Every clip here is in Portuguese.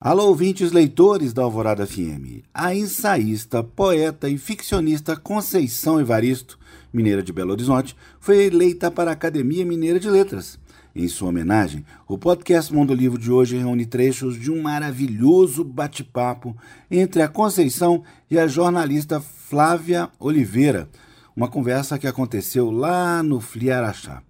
Alô, ouvintes leitores da Alvorada FM. A ensaísta, poeta e ficcionista Conceição Evaristo, mineira de Belo Horizonte, foi eleita para a Academia Mineira de Letras. Em sua homenagem, o podcast Mundo Livro de hoje reúne trechos de um maravilhoso bate-papo entre a Conceição e a jornalista Flávia Oliveira, uma conversa que aconteceu lá no Fliaraxá.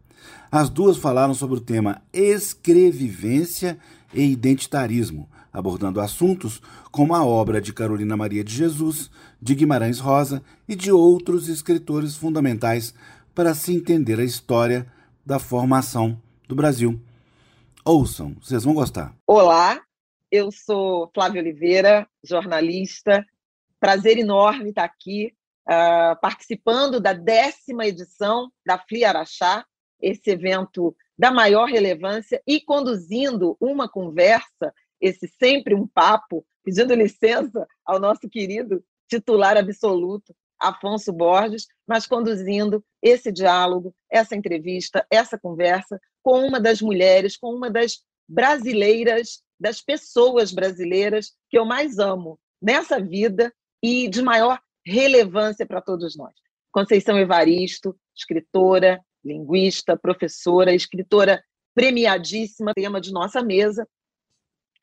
As duas falaram sobre o tema escrevivência e identitarismo abordando assuntos como a obra de Carolina Maria de Jesus, de Guimarães Rosa e de outros escritores fundamentais para se entender a história da formação do Brasil. Ouçam, vocês vão gostar. Olá, eu sou Flávia Oliveira, jornalista. Prazer enorme estar aqui uh, participando da décima edição da FLI Araxá, esse evento da maior relevância, e conduzindo uma conversa esse sempre um papo, pedindo licença ao nosso querido titular absoluto, Afonso Borges, mas conduzindo esse diálogo, essa entrevista, essa conversa com uma das mulheres, com uma das brasileiras, das pessoas brasileiras que eu mais amo nessa vida e de maior relevância para todos nós. Conceição Evaristo, escritora, linguista, professora, escritora premiadíssima, tema de nossa mesa,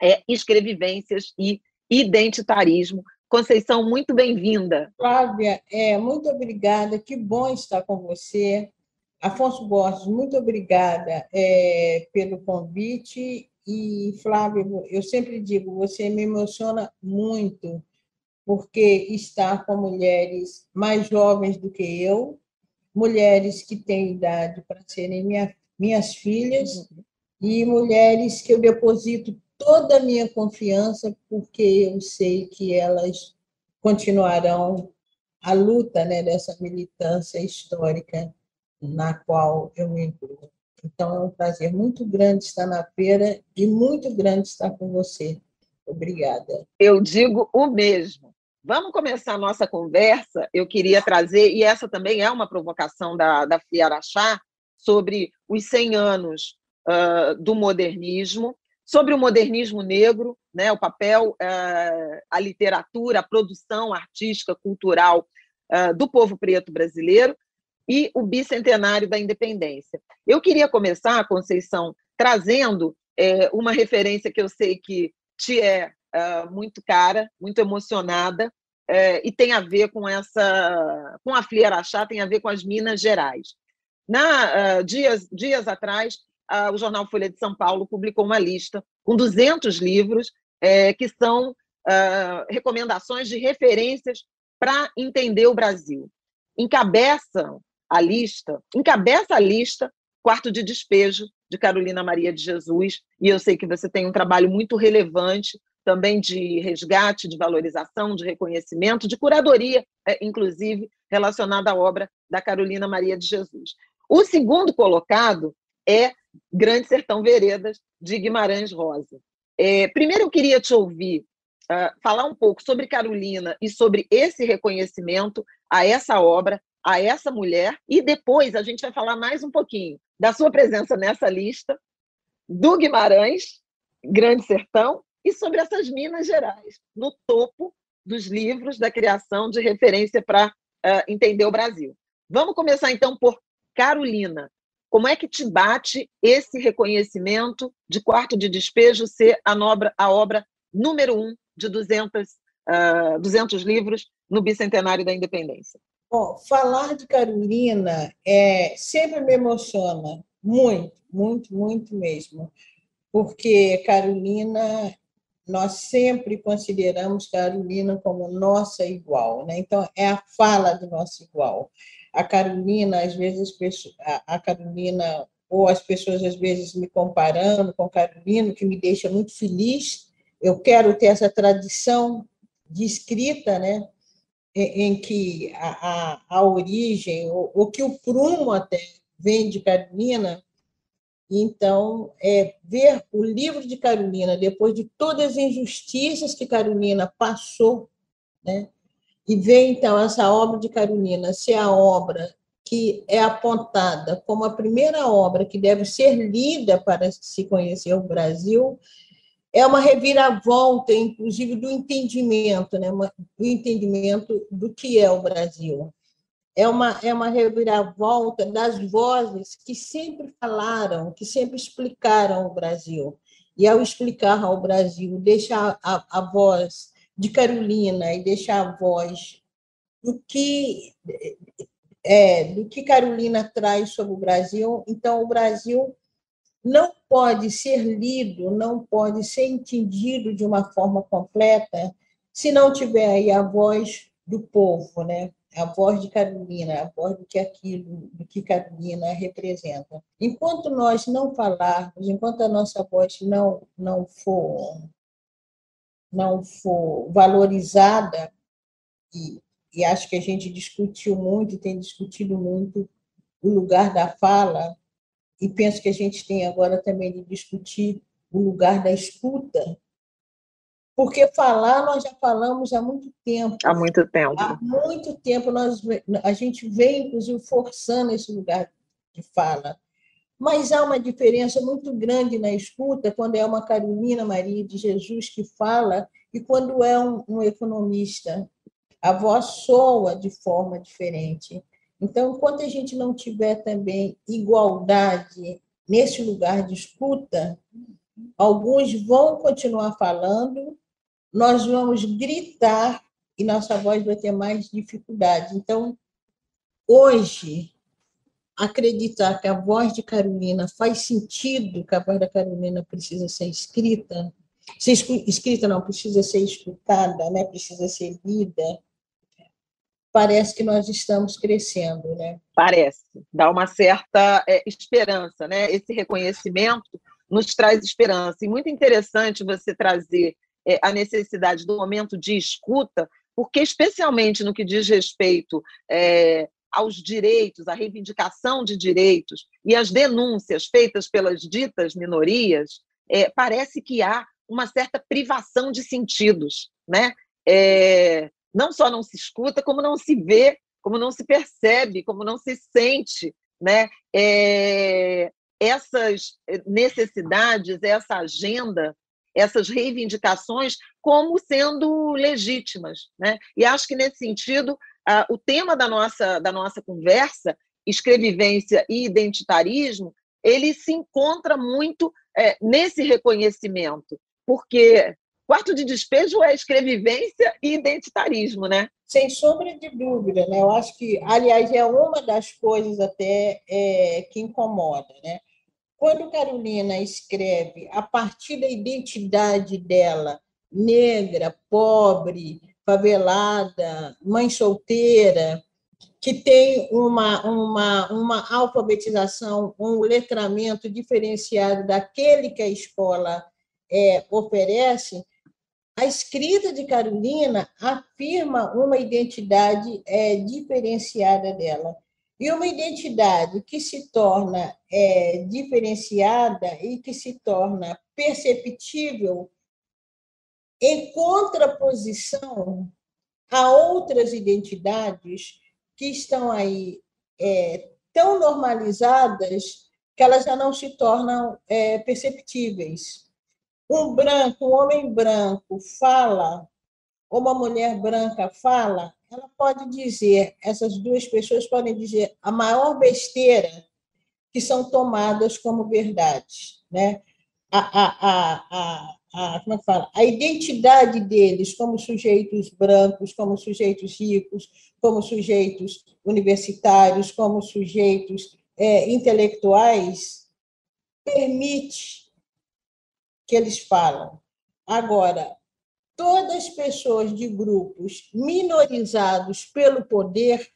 é, escrevivências e identitarismo. Conceição, muito bem-vinda. Flávia, é, muito obrigada, que bom estar com você. Afonso Borges, muito obrigada é, pelo convite. E, Flávia, eu sempre digo, você me emociona muito, porque estar com mulheres mais jovens do que eu, mulheres que têm idade para serem minha, minhas filhas, uhum. e mulheres que eu deposito toda a minha confiança, porque eu sei que elas continuarão a luta né, dessa militância histórica na qual eu me incluo. Então, é um prazer muito grande estar na feira e muito grande estar com você. Obrigada. Eu digo o mesmo. Vamos começar a nossa conversa. Eu queria trazer, e essa também é uma provocação da, da Fiaraxá, sobre os 100 anos uh, do modernismo sobre o modernismo negro, né, o papel, eh, a literatura, a produção artística, cultural eh, do povo preto brasileiro e o bicentenário da independência. Eu queria começar, Conceição, trazendo eh, uma referência que eu sei que te é muito cara, muito emocionada, e tem a ver com essa, com a Flieraxá, tem a ver com as Minas Gerais. Na, dias, dias atrás, a, o jornal Folha de São Paulo publicou uma lista com 200 livros é, que são uh, recomendações de referências para entender o Brasil. Encabeçam a lista, encabeça a lista Quarto de Despejo, de Carolina Maria de Jesus, e eu sei que você tem um trabalho muito relevante também de resgate, de valorização, de reconhecimento, de curadoria, é, inclusive, relacionada à obra da Carolina Maria de Jesus. O segundo colocado é Grande Sertão Veredas, de Guimarães Rosa. É, primeiro, eu queria te ouvir uh, falar um pouco sobre Carolina e sobre esse reconhecimento a essa obra, a essa mulher, e depois a gente vai falar mais um pouquinho da sua presença nessa lista, do Guimarães, Grande Sertão, e sobre essas Minas Gerais, no topo dos livros da criação de referência para uh, entender o Brasil. Vamos começar então por Carolina. Como é que te bate esse reconhecimento de quarto de despejo ser a, obra, a obra número um de 200, uh, 200 livros no bicentenário da independência? Bom, falar de Carolina é, sempre me emociona, muito, muito, muito mesmo, porque Carolina, nós sempre consideramos Carolina como nossa igual, né? então é a fala do nosso igual a Carolina, às vezes, a Carolina, ou as pessoas às vezes me comparando com Carolina, que me deixa muito feliz. Eu quero ter essa tradição de escrita, né? em que a, a, a origem, ou, ou, que o prumo até vem de Carolina, então, é, ver o livro de Carolina, depois de todas as injustiças que Carolina passou, né, e ver, então, essa obra de Carolina ser a obra que é apontada como a primeira obra que deve ser lida para se conhecer o Brasil, é uma reviravolta, inclusive, do entendimento, né? do entendimento do que é o Brasil. É uma, é uma reviravolta das vozes que sempre falaram, que sempre explicaram o Brasil. E, ao explicar ao Brasil, deixar a, a voz de Carolina e deixar a voz do que, é, do que Carolina traz sobre o Brasil, então o Brasil não pode ser lido, não pode ser entendido de uma forma completa se não tiver aí a voz do povo, né? a voz de Carolina, a voz do que aquilo, do que Carolina representa. Enquanto nós não falarmos, enquanto a nossa voz não não for não for valorizada e, e acho que a gente discutiu muito, tem discutido muito o lugar da fala e penso que a gente tem agora também de discutir o lugar da escuta, porque falar nós já falamos há muito tempo. Há muito tempo. Há muito tempo nós, a gente vem, inclusive, forçando esse lugar de fala. Mas há uma diferença muito grande na escuta quando é uma Carolina Maria de Jesus que fala e quando é um, um economista. A voz soa de forma diferente. Então, enquanto a gente não tiver também igualdade nesse lugar de escuta, alguns vão continuar falando, nós vamos gritar e nossa voz vai ter mais dificuldade. Então, hoje, acreditar que a voz de Carolina faz sentido, que a voz da Carolina precisa ser escrita, ser escrita não, precisa ser escutada, né? precisa ser lida, parece que nós estamos crescendo, né? Parece, dá uma certa é, esperança, né? Esse reconhecimento nos traz esperança. E muito interessante você trazer é, a necessidade do momento de escuta, porque, especialmente no que diz respeito é, aos direitos, à reivindicação de direitos e às denúncias feitas pelas ditas minorias, é, parece que há uma certa privação de sentidos, né? É, não só não se escuta, como não se vê, como não se percebe, como não se sente, né? É, essas necessidades, essa agenda, essas reivindicações como sendo legítimas, né? E acho que nesse sentido o tema da nossa da nossa conversa, escrevivência e identitarismo, ele se encontra muito é, nesse reconhecimento, porque Quarto de despejo é escrevivência e identitarismo, né? Sem sombra de dúvida, né? Eu acho que, aliás, é uma das coisas até é, que incomoda, né? Quando Carolina escreve a partir da identidade dela, negra, pobre, favelada, mãe solteira, que tem uma, uma, uma alfabetização, um letramento diferenciado daquele que a escola é, oferece, a escrita de Carolina afirma uma identidade é, diferenciada dela. E uma identidade que se torna é, diferenciada e que se torna perceptível em contraposição a outras identidades que estão aí é, tão normalizadas que elas já não se tornam é, perceptíveis. Um branco, um homem branco fala, ou uma mulher branca fala, ela pode dizer, essas duas pessoas podem dizer a maior besteira que são tomadas como verdade, né? A, a, a, a, como é que fala? a identidade deles como sujeitos brancos, como sujeitos ricos, como sujeitos universitários, como sujeitos é, intelectuais, permite que eles falam. Agora, todas as pessoas de grupos minorizados pelo poder,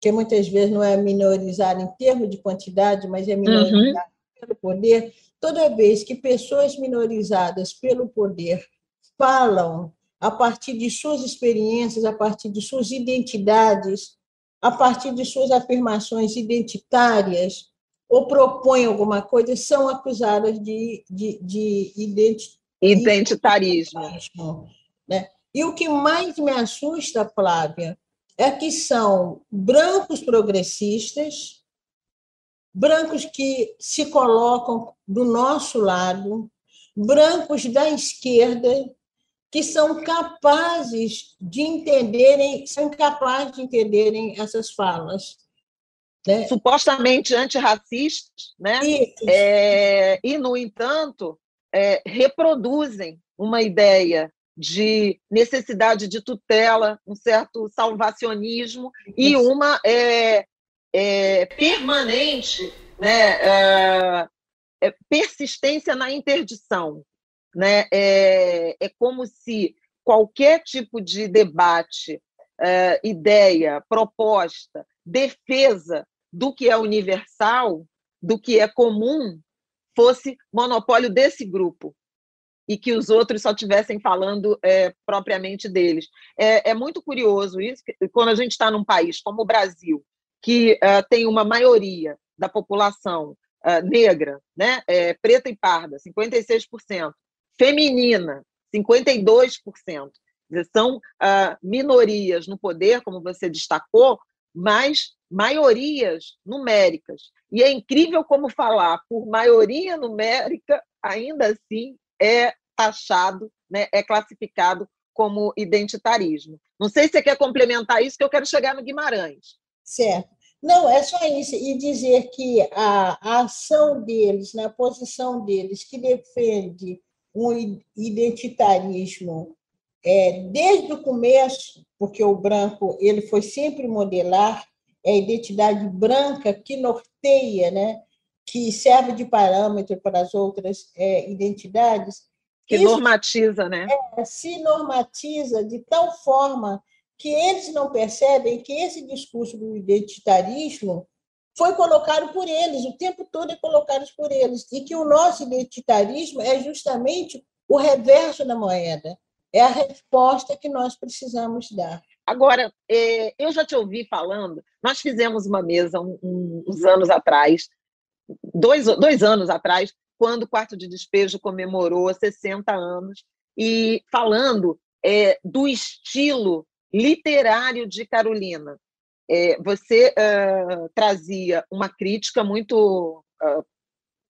que muitas vezes não é minorizado em termos de quantidade, mas é minorizado uhum. pelo poder, toda vez que pessoas minorizadas pelo poder falam a partir de suas experiências, a partir de suas identidades, a partir de suas afirmações identitárias, ou propõem alguma coisa são acusadas de, de, de identitarismo. identitarismo né? E o que mais me assusta, Flávia, é que são brancos progressistas, brancos que se colocam do nosso lado, brancos da esquerda que são capazes de entenderem, são capazes de entenderem essas falas. Né? Supostamente antirracistas, né? É, e, no entanto, é, reproduzem uma ideia de necessidade de tutela, um certo salvacionismo e uma é, é, permanente né, é, é, persistência na interdição. Né? É, é como se qualquer tipo de debate, é, ideia, proposta, defesa do que é universal, do que é comum, fosse monopólio desse grupo e que os outros só estivessem falando é, propriamente deles. É, é, muito curioso isso, quando a gente está num país como o Brasil, que uh, tem uma maioria da população uh, negra, né, é, preta e parda, 56%, feminina, 52%. São uh, minorias no poder, como você destacou, mas maiorias numéricas. E é incrível como falar por maioria numérica, ainda assim, é taxado, né, é classificado como identitarismo. Não sei se você quer complementar isso, que eu quero chegar no Guimarães. Certo. Não, é só isso. E dizer que a, a ação deles, na né, posição deles, que defende um identitarismo é, desde o começo, porque o branco ele foi sempre modelar, é a identidade branca que norteia, né, que serve de parâmetro para as outras é, identidades. Que Isso, normatiza, né? É, se normatiza de tal forma que eles não percebem que esse discurso do identitarismo foi colocado por eles, o tempo todo é colocado por eles, e que o nosso identitarismo é justamente o reverso da moeda, é a resposta que nós precisamos dar. Agora, é, eu já te ouvi falando, nós fizemos uma mesa uns anos atrás, dois, dois anos atrás, quando o quarto de despejo comemorou 60 anos, e falando é, do estilo literário de Carolina. É, você uh, trazia uma crítica muito uh,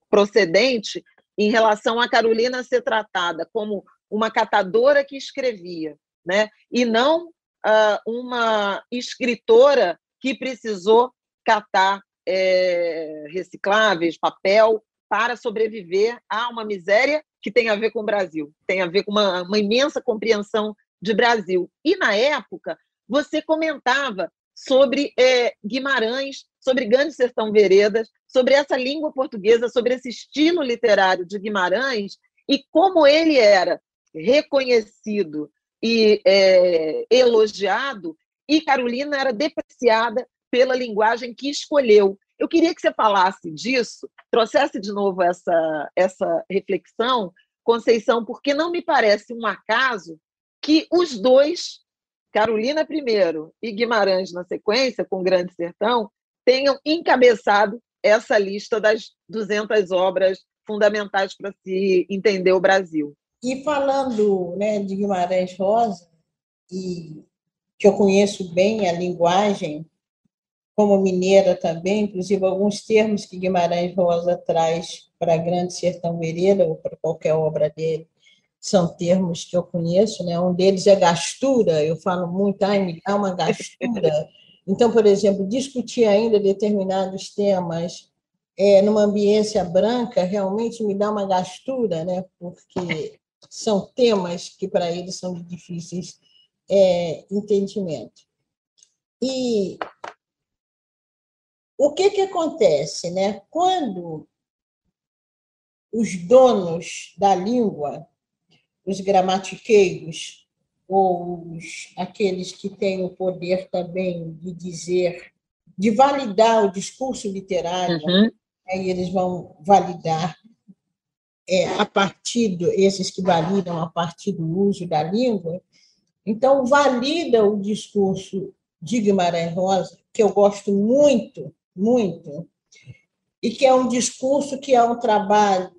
procedente em relação a Carolina ser tratada como uma catadora que escrevia, né? e não uh, uma escritora que precisou catar é, recicláveis, papel, para sobreviver a uma miséria que tem a ver com o Brasil, tem a ver com uma, uma imensa compreensão de Brasil. E, na época, você comentava sobre é, Guimarães, sobre Grande Sertão Veredas, sobre essa língua portuguesa, sobre esse estilo literário de Guimarães e como ele era reconhecido e é, elogiado, e Carolina era depreciada pela linguagem que escolheu. Eu queria que você falasse disso, trouxesse de novo essa, essa reflexão, Conceição, porque não me parece um acaso que os dois, Carolina primeiro e Guimarães na sequência, com Grande Sertão, tenham encabeçado essa lista das 200 obras fundamentais para se entender o Brasil. E falando né, de Guimarães Rosa, e que eu conheço bem a linguagem, como mineira também, inclusive alguns termos que Guimarães Rosa traz para Grande Sertão Vereda, ou para qualquer obra dele, são termos que eu conheço, né? Um deles é gastura, eu falo muito, há uma gastura. Então, por exemplo, discutir ainda determinados temas é, numa ambiência branca realmente me dá uma gastura, né? Porque são temas que para eles são de difíceis é, entendimento. E o que, que acontece, né? Quando os donos da língua os gramatiqueiros, ou os, aqueles que têm o poder também de dizer, de validar o discurso literário, uhum. aí eles vão validar é, a partir, do, esses que validam a partir do uso da língua, então valida o discurso de Guimarães Rosa, que eu gosto muito, muito, e que é um discurso que é um trabalho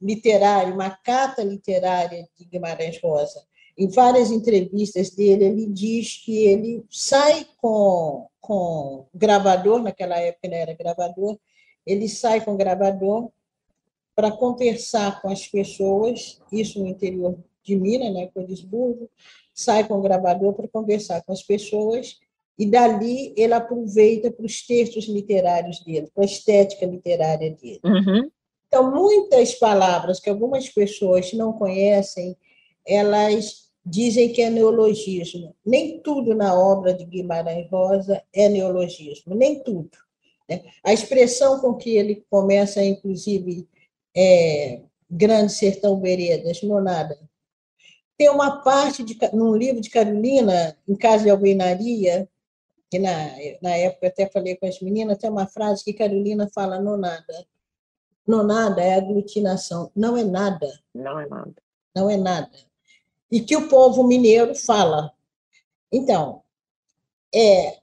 literário, uma carta literária de Guimarães Rosa. Em várias entrevistas dele, ele diz que ele sai com, com gravador, naquela época ele era gravador, ele sai com gravador para conversar com as pessoas, isso no interior de Minas, né, Codisburgo, sai com o gravador para conversar com as pessoas e dali ele aproveita para os textos literários dele, para a estética literária dele. Uhum. Então, muitas palavras que algumas pessoas não conhecem, elas dizem que é neologismo. Nem tudo na obra de Guimarães Rosa é neologismo, nem tudo. Né? A expressão com que ele começa, inclusive, é, Grande Sertão Veredas, nada. Tem uma parte, de, num livro de Carolina, em Casa de Alvenaria, que na, na época eu até falei com as meninas, tem uma frase que Carolina fala, nonada. Nonada é aglutinação, não é nada. Não é nada. Não é nada. E que o povo mineiro fala. Então, é,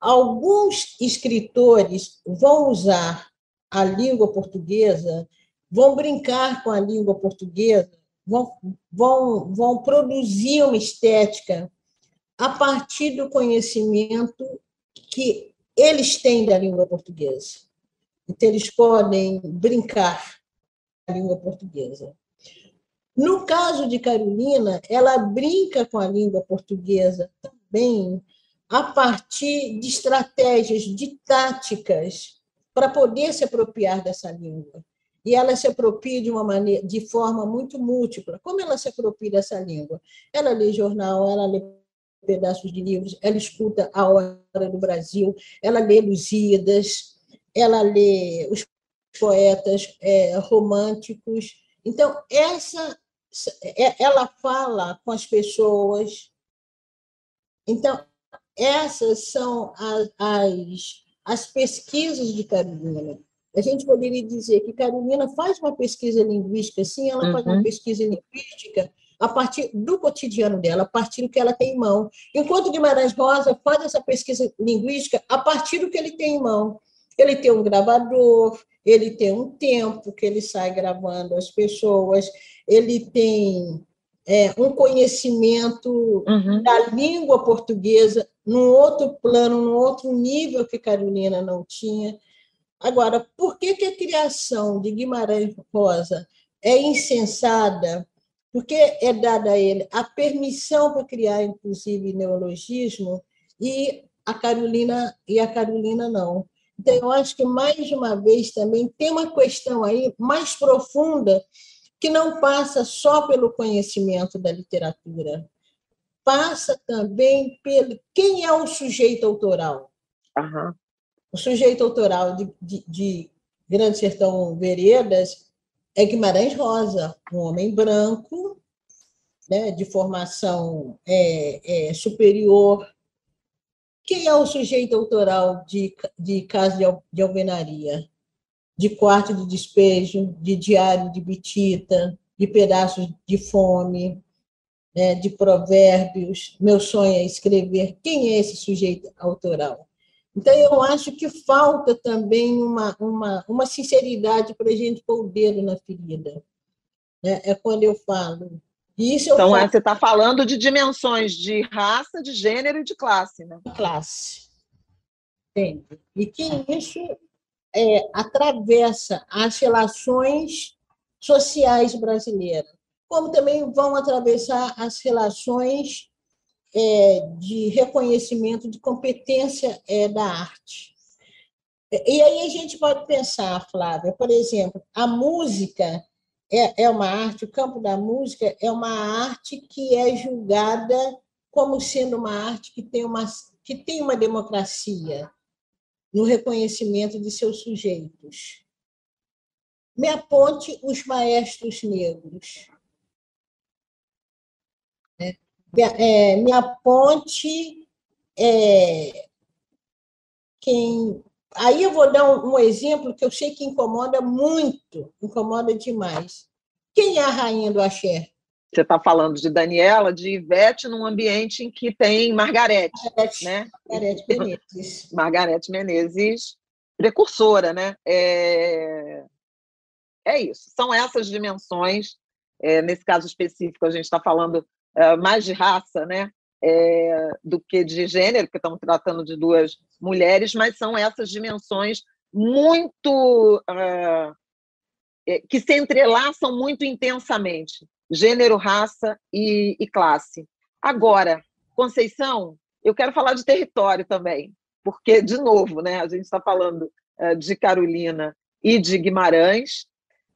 alguns escritores vão usar a língua portuguesa, vão brincar com a língua portuguesa, vão, vão, vão produzir uma estética a partir do conhecimento que eles têm da língua portuguesa. Então, eles podem brincar com a língua portuguesa. No caso de Carolina, ela brinca com a língua portuguesa também a partir de estratégias, de táticas, para poder se apropriar dessa língua. E ela se apropria de uma maneira, de forma muito múltipla. Como ela se apropria dessa língua? Ela lê jornal, ela lê pedaços de livros, ela escuta A Hora do Brasil, ela lê Lusíadas, ela lê os poetas é, românticos. Então, essa, é, ela fala com as pessoas. Então, essas são as, as, as pesquisas de Carolina. A gente poderia dizer que Carolina faz uma pesquisa linguística, sim, ela uhum. faz uma uhum. pesquisa linguística a partir do cotidiano dela, a partir do que ela tem em mão. Enquanto Guimarães Rosa faz essa pesquisa linguística a partir do que ele tem em mão. Ele tem um gravador, ele tem um tempo que ele sai gravando as pessoas, ele tem é, um conhecimento uhum. da língua portuguesa num outro plano, num outro nível que Carolina não tinha. Agora, por que, que a criação de Guimarães Rosa é insensada porque é dada a ele a permissão para criar, inclusive, neologismo, e a Carolina e a Carolina não. Então, eu acho que, mais uma vez, também tem uma questão aí mais profunda que não passa só pelo conhecimento da literatura, passa também pelo quem é o sujeito autoral. Uhum. O sujeito autoral de, de, de Grande Sertão Veredas é Guimarães Rosa, um homem branco, né, de formação é, é, superior. Quem é o sujeito autoral de, de casa de, de alvenaria? De quarto de despejo, de diário de bitita, de pedaços de fome, né, de provérbios. Meu sonho é escrever. Quem é esse sujeito autoral? Então, eu acho que falta também uma, uma, uma sinceridade para a gente pôr o dedo na ferida. É, é quando eu falo. Isso eu então, falo... você está falando de dimensões de raça, de gênero e de classe, né? Classe. Entende? E que isso é, atravessa as relações sociais brasileiras, como também vão atravessar as relações é, de reconhecimento de competência é, da arte. E aí a gente pode pensar, Flávia, por exemplo, a música é, é uma arte, o campo da música é uma arte que é julgada como sendo uma arte que tem uma, que tem uma democracia no reconhecimento de seus sujeitos. Me aponte os maestros negros é, me aponte é, quem. Aí eu vou dar um, um, exemplo que eu sei que incomoda muito, incomoda demais. Quem é a rainha do axé? Você está falando de Daniela, de Ivete, num ambiente em que tem Margarete, Margarete né? Margarete Menezes. Margarete Menezes, precursora, né? É, é isso. São essas dimensões. É, nesse caso específico, a gente está falando uh, mais de raça, né? É, do que de gênero, porque estamos tratando de duas mulheres, mas são essas dimensões muito uh, é, que se entrelaçam muito intensamente, gênero, raça e, e classe. Agora, Conceição, eu quero falar de território também, porque, de novo, né, a gente está falando uh, de Carolina e de Guimarães.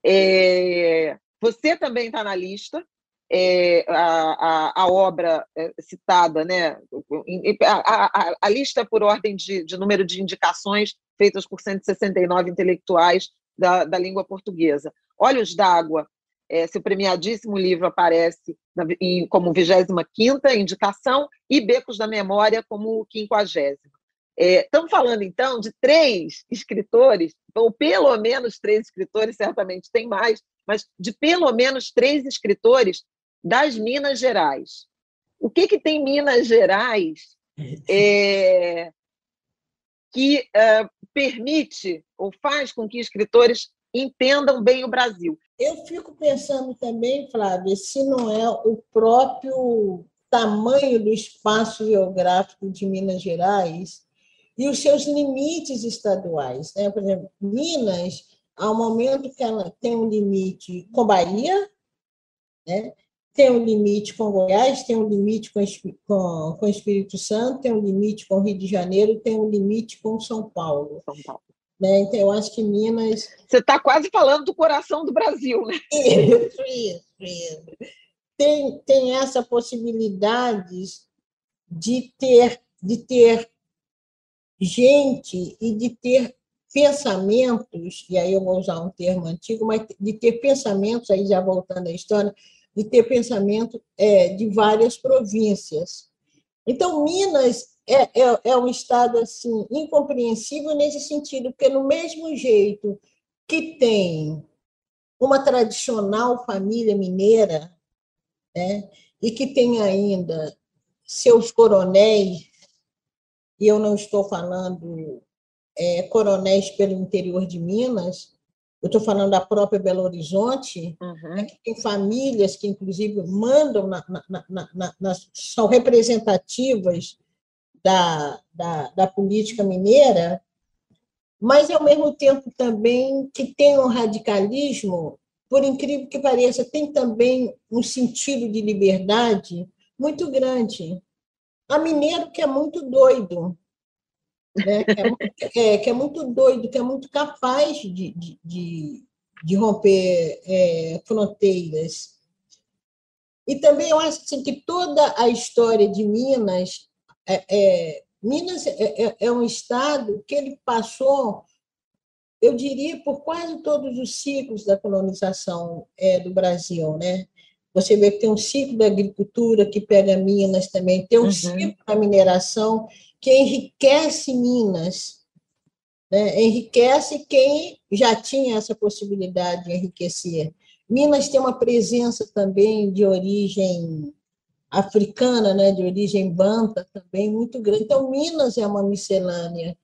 É, você também está na lista. É, a, a, a, obra é, citada, né, a, a, a, lista por ordem de, de, número de indicações feitas por 169 intelectuais da, da língua portuguesa. Olhos d'Água, é, seu premiadíssimo livro aparece na, em, como 25ª indicação e Becos da Memória como 50 é, Estamos falando, então, de três escritores, ou pelo menos três escritores, certamente tem mais, mas de pelo menos três escritores das Minas Gerais. O que, que tem Minas Gerais é, que é, permite ou faz com que escritores entendam bem o Brasil? Eu fico pensando também, Flávia, se não é o próprio tamanho do espaço geográfico de Minas Gerais e os seus limites estaduais. Né? Por exemplo, Minas, um momento que ela tem um limite com Bahia, né? tem um limite com Goiás, tem um limite com, com, com Espírito Santo, tem um limite com Rio de Janeiro, tem um limite com São Paulo. São Paulo. Né? Então, eu acho que Minas. Você está quase falando do coração do Brasil, né? Isso, isso, isso. Tem, tem essa possibilidade de ter, de ter gente e de ter pensamentos, e aí eu vou usar um termo antigo, mas de ter pensamentos, aí já voltando à história, de ter pensamento é, de várias províncias. Então, Minas é, é, é um estado assim incompreensível nesse sentido, porque no mesmo jeito que tem uma tradicional família mineira, né, e que tem ainda seus coronéis, e eu não estou falando é, coronéis pelo interior de Minas, eu estou falando da própria Belo Horizonte, uhum. né, que tem famílias que, inclusive, mandam, na, na, na, são representativas da, da, da política mineira, mas, ao mesmo tempo, também que tem um radicalismo, por incrível que pareça, tem também um sentido de liberdade muito grande. Há mineiro que é muito doido, né? que, é muito, é, que é muito doido, que é muito capaz de, de, de, de romper é, fronteiras. E também eu acho assim, que toda a história de Minas é, é, Minas é, é, é, um estado que ele passou, eu diria, por quase todos os ciclos da colonização é, do Brasil, né? Você vê que tem um ciclo da agricultura que pega Minas também, tem um uhum. ciclo da mineração que enriquece Minas, né? enriquece quem já tinha essa possibilidade de enriquecer. Minas tem uma presença também de origem africana, né, de origem banta também muito grande. Então, Minas é uma miscelânea.